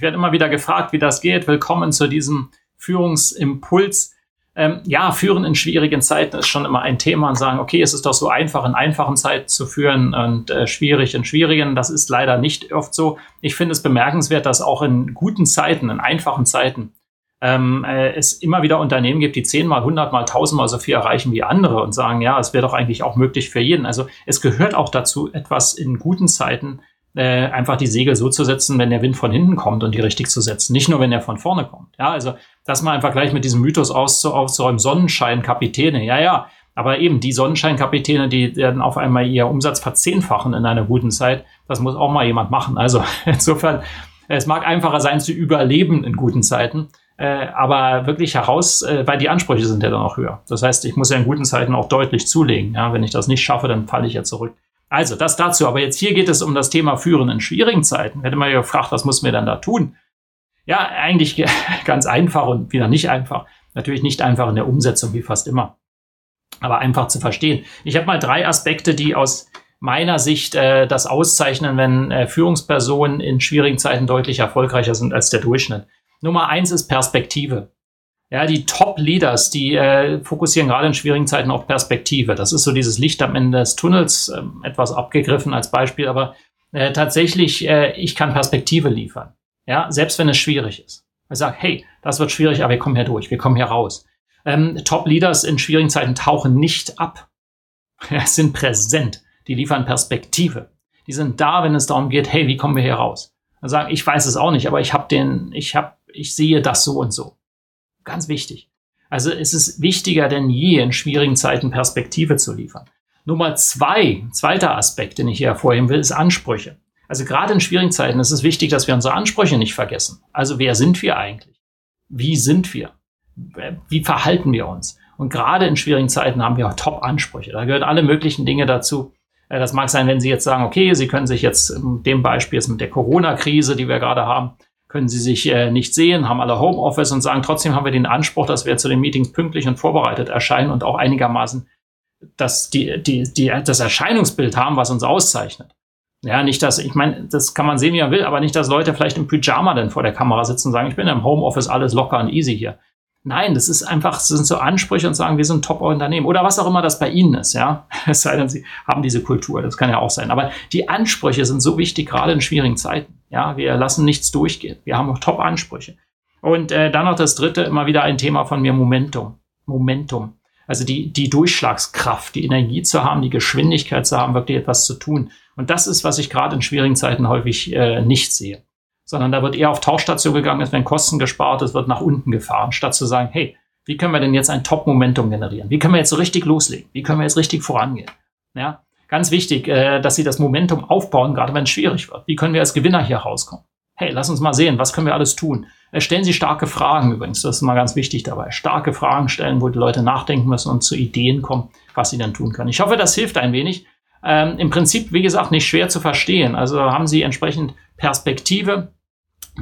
Ich werde immer wieder gefragt, wie das geht. Willkommen zu diesem Führungsimpuls. Ähm, ja, führen in schwierigen Zeiten ist schon immer ein Thema und sagen, okay, es ist doch so einfach, in einfachen Zeiten zu führen und äh, schwierig in schwierigen. Das ist leider nicht oft so. Ich finde es bemerkenswert, dass auch in guten Zeiten, in einfachen Zeiten, ähm, äh, es immer wieder Unternehmen gibt, die zehnmal, hundertmal, tausendmal so viel erreichen wie andere und sagen, ja, es wäre doch eigentlich auch möglich für jeden. Also es gehört auch dazu, etwas in guten Zeiten äh, einfach die Segel so zu setzen, wenn der Wind von hinten kommt und die richtig zu setzen. Nicht nur, wenn er von vorne kommt. Ja, also das mal einfach gleich mit diesem Mythos auszuräumen, Sonnenscheinkapitäne. Ja, ja. Aber eben die Sonnenscheinkapitäne, die werden auf einmal ihr Umsatz verzehnfachen in einer guten Zeit. Das muss auch mal jemand machen. Also insofern, es mag einfacher sein zu überleben in guten Zeiten. Äh, aber wirklich heraus, äh, weil die Ansprüche sind ja dann auch höher. Das heißt, ich muss ja in guten Zeiten auch deutlich zulegen. Ja, wenn ich das nicht schaffe, dann falle ich ja zurück. Also, das dazu. Aber jetzt hier geht es um das Thema Führen in schwierigen Zeiten. Hätte man ja gefragt, was muss mir dann da tun? Ja, eigentlich ganz einfach und wieder nicht einfach. Natürlich nicht einfach in der Umsetzung, wie fast immer. Aber einfach zu verstehen. Ich habe mal drei Aspekte, die aus meiner Sicht äh, das auszeichnen, wenn äh, Führungspersonen in schwierigen Zeiten deutlich erfolgreicher sind als der Durchschnitt. Nummer eins ist Perspektive. Ja, die Top-Leaders, die äh, fokussieren gerade in schwierigen Zeiten auf Perspektive. Das ist so dieses Licht am Ende des Tunnels, äh, etwas abgegriffen als Beispiel, aber äh, tatsächlich, äh, ich kann Perspektive liefern. Ja, selbst wenn es schwierig ist. Ich sage, hey, das wird schwierig, aber wir kommen hier durch, wir kommen hier raus. Ähm, Top-Leaders in schwierigen Zeiten tauchen nicht ab. Ja, sind präsent. Die liefern Perspektive. Die sind da, wenn es darum geht, hey, wie kommen wir hier raus? Dann sagen, ich weiß es auch nicht, aber ich habe den, ich habe, ich sehe das so und so. Ganz wichtig. Also es ist wichtiger denn je, in schwierigen Zeiten Perspektive zu liefern. Nummer zwei, zweiter Aspekt, den ich hier hervorheben will, ist Ansprüche. Also gerade in schwierigen Zeiten ist es wichtig, dass wir unsere Ansprüche nicht vergessen. Also wer sind wir eigentlich? Wie sind wir? Wie verhalten wir uns? Und gerade in schwierigen Zeiten haben wir auch Top-Ansprüche. Da gehören alle möglichen Dinge dazu. Äh, das mag sein, wenn Sie jetzt sagen, okay, Sie können sich jetzt in dem Beispiel jetzt mit der Corona-Krise, die wir gerade haben, können sie sich äh, nicht sehen, haben alle Homeoffice und sagen, trotzdem haben wir den Anspruch, dass wir zu den Meetings pünktlich und vorbereitet erscheinen und auch einigermaßen dass die, die, die, das Erscheinungsbild haben, was uns auszeichnet. Ja, nicht, dass, ich meine, das kann man sehen, wie man will, aber nicht, dass Leute vielleicht im Pyjama dann vor der Kamera sitzen und sagen, ich bin im Homeoffice alles locker und easy hier. Nein, das ist einfach, das sind so Ansprüche und sagen, wir sind Top-Unternehmen oder was auch immer das bei Ihnen ist, ja. Es sei denn, Sie haben diese Kultur, das kann ja auch sein. Aber die Ansprüche sind so wichtig, gerade in schwierigen Zeiten. Ja, wir lassen nichts durchgehen. Wir haben auch Top-Ansprüche. Und äh, dann noch das dritte, immer wieder ein Thema von mir, Momentum. Momentum. Also die, die Durchschlagskraft, die Energie zu haben, die Geschwindigkeit zu haben, wirklich etwas zu tun. Und das ist, was ich gerade in schwierigen Zeiten häufig äh, nicht sehe sondern da wird eher auf Tauchstation gegangen, es werden Kosten gespart, es wird nach unten gefahren, statt zu sagen, hey, wie können wir denn jetzt ein Top-Momentum generieren? Wie können wir jetzt so richtig loslegen? Wie können wir jetzt richtig vorangehen? Ja, ganz wichtig, äh, dass Sie das Momentum aufbauen, gerade wenn es schwierig wird. Wie können wir als Gewinner hier rauskommen? Hey, lass uns mal sehen, was können wir alles tun? Äh, stellen Sie starke Fragen übrigens, das ist mal ganz wichtig dabei. Starke Fragen stellen, wo die Leute nachdenken müssen und zu Ideen kommen, was sie dann tun können. Ich hoffe, das hilft ein wenig. Ähm, Im Prinzip, wie gesagt, nicht schwer zu verstehen. Also haben Sie entsprechend Perspektive,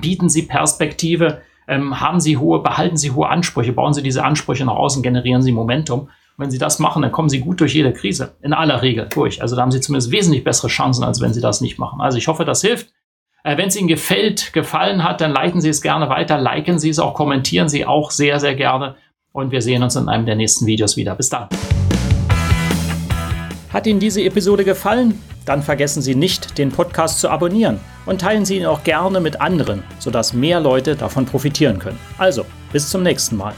bieten Sie Perspektive, ähm, haben Sie hohe, behalten Sie hohe Ansprüche, bauen Sie diese Ansprüche nach außen, generieren Sie Momentum. Wenn Sie das machen, dann kommen Sie gut durch jede Krise. In aller Regel durch. Also da haben Sie zumindest wesentlich bessere Chancen, als wenn Sie das nicht machen. Also ich hoffe, das hilft. Äh, wenn es Ihnen gefällt, gefallen hat, dann leiten Sie es gerne weiter, liken Sie es auch, kommentieren Sie auch sehr, sehr gerne. Und wir sehen uns in einem der nächsten Videos wieder. Bis dann. Hat Ihnen diese Episode gefallen? Dann vergessen Sie nicht, den Podcast zu abonnieren und teilen Sie ihn auch gerne mit anderen, sodass mehr Leute davon profitieren können. Also, bis zum nächsten Mal.